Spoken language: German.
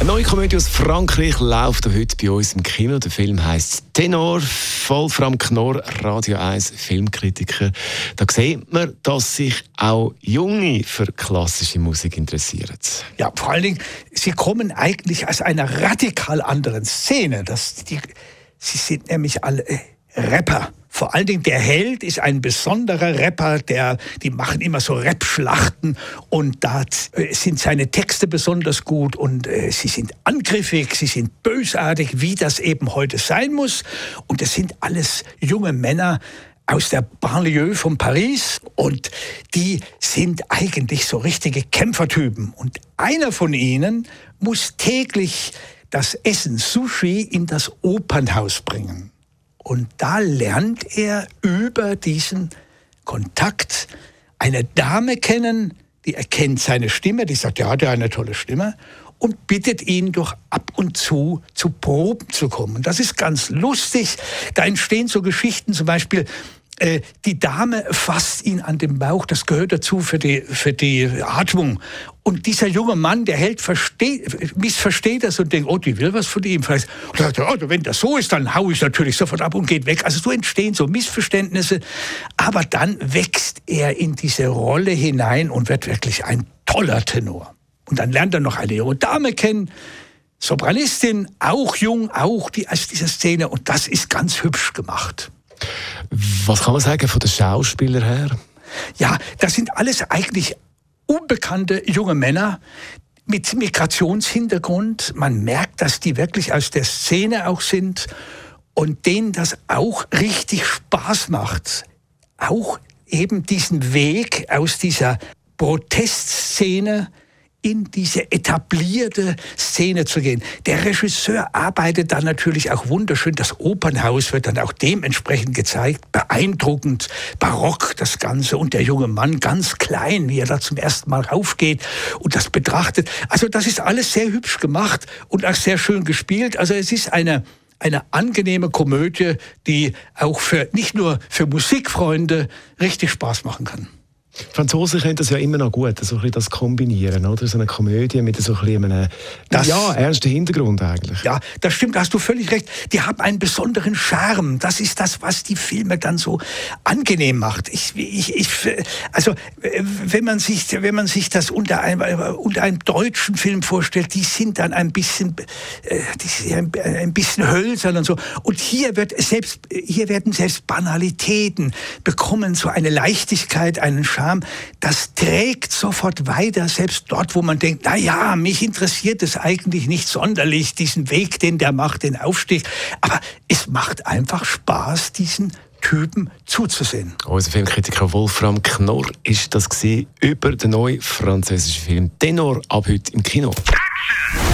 Eine neue Komödie aus Frankreich läuft heute bei uns im Kino. Der Film heißt Tenor. Wolfram Knorr, Radio 1 Filmkritiker. Da sieht man, dass sich auch Junge für klassische Musik interessieren. Ja, vor allen Dingen, sie kommen eigentlich aus einer radikal anderen Szene. Das, die, sie sind nämlich alle äh, Rapper. Vor allen Dingen der Held ist ein besonderer Rapper, der, die machen immer so Rap-Schlachten und da sind seine Texte besonders gut und äh, sie sind angriffig, sie sind bösartig, wie das eben heute sein muss. Und es sind alles junge Männer, aus der Banlieue von Paris und die sind eigentlich so richtige Kämpfertypen. Und einer von ihnen muss täglich das Essen Sushi in das Opernhaus bringen. Und da lernt er über diesen Kontakt eine Dame kennen, die erkennt seine Stimme, die sagt, ja, der hat eine tolle Stimme und bittet ihn doch ab und zu zu Proben zu kommen. Das ist ganz lustig. Da entstehen so Geschichten, zum Beispiel, die Dame fasst ihn an den Bauch, das gehört dazu für die, für die Atmung. Und dieser junge Mann, der Held, versteht, missversteht das und denkt, oh, die will was von ihm. Und sagt, oh, wenn das so ist, dann hau ich natürlich sofort ab und geht weg. Also so entstehen so Missverständnisse. Aber dann wächst er in diese Rolle hinein und wird wirklich ein toller Tenor. Und dann lernt er noch eine junge Dame kennen, Sopranistin, auch jung, auch die aus dieser Szene. Und das ist ganz hübsch gemacht. Was kann man sagen von den Schauspielern her? Ja, das sind alles eigentlich unbekannte junge Männer mit Migrationshintergrund. Man merkt, dass die wirklich aus der Szene auch sind und denen das auch richtig Spaß macht. Auch eben diesen Weg aus dieser Protestszene in diese etablierte Szene zu gehen. Der Regisseur arbeitet dann natürlich auch wunderschön. Das Opernhaus wird dann auch dementsprechend gezeigt. Beeindruckend, barock das Ganze. Und der junge Mann ganz klein, wie er da zum ersten Mal raufgeht und das betrachtet. Also das ist alles sehr hübsch gemacht und auch sehr schön gespielt. Also es ist eine eine angenehme Komödie, die auch für nicht nur für Musikfreunde richtig Spaß machen kann. Franzosen können das ja immer noch gut, so ein das kombinieren, oder? So eine Komödie mit so ein einem das, ja, ernsten Hintergrund eigentlich. Ja, das stimmt, da hast du völlig recht. Die haben einen besonderen Charme. Das ist das, was die Filme dann so angenehm macht. Ich, ich, ich, also, wenn man sich, wenn man sich das unter einem, unter einem deutschen Film vorstellt, die sind dann ein bisschen, äh, die sind ein bisschen hölzern und so. Und hier wird selbst, hier werden selbst Banalitäten bekommen so eine Leichtigkeit, einen Charme kam, das trägt sofort weiter, selbst dort, wo man denkt, na ja, mich interessiert es eigentlich nicht sonderlich, diesen Weg, den der macht, den Aufstieg. Aber es macht einfach Spaß, diesen Typen zuzusehen. Unser Filmkritiker Wolfram Knorr ist das über den neuen französischen Film Tenor ab heute im Kino. Die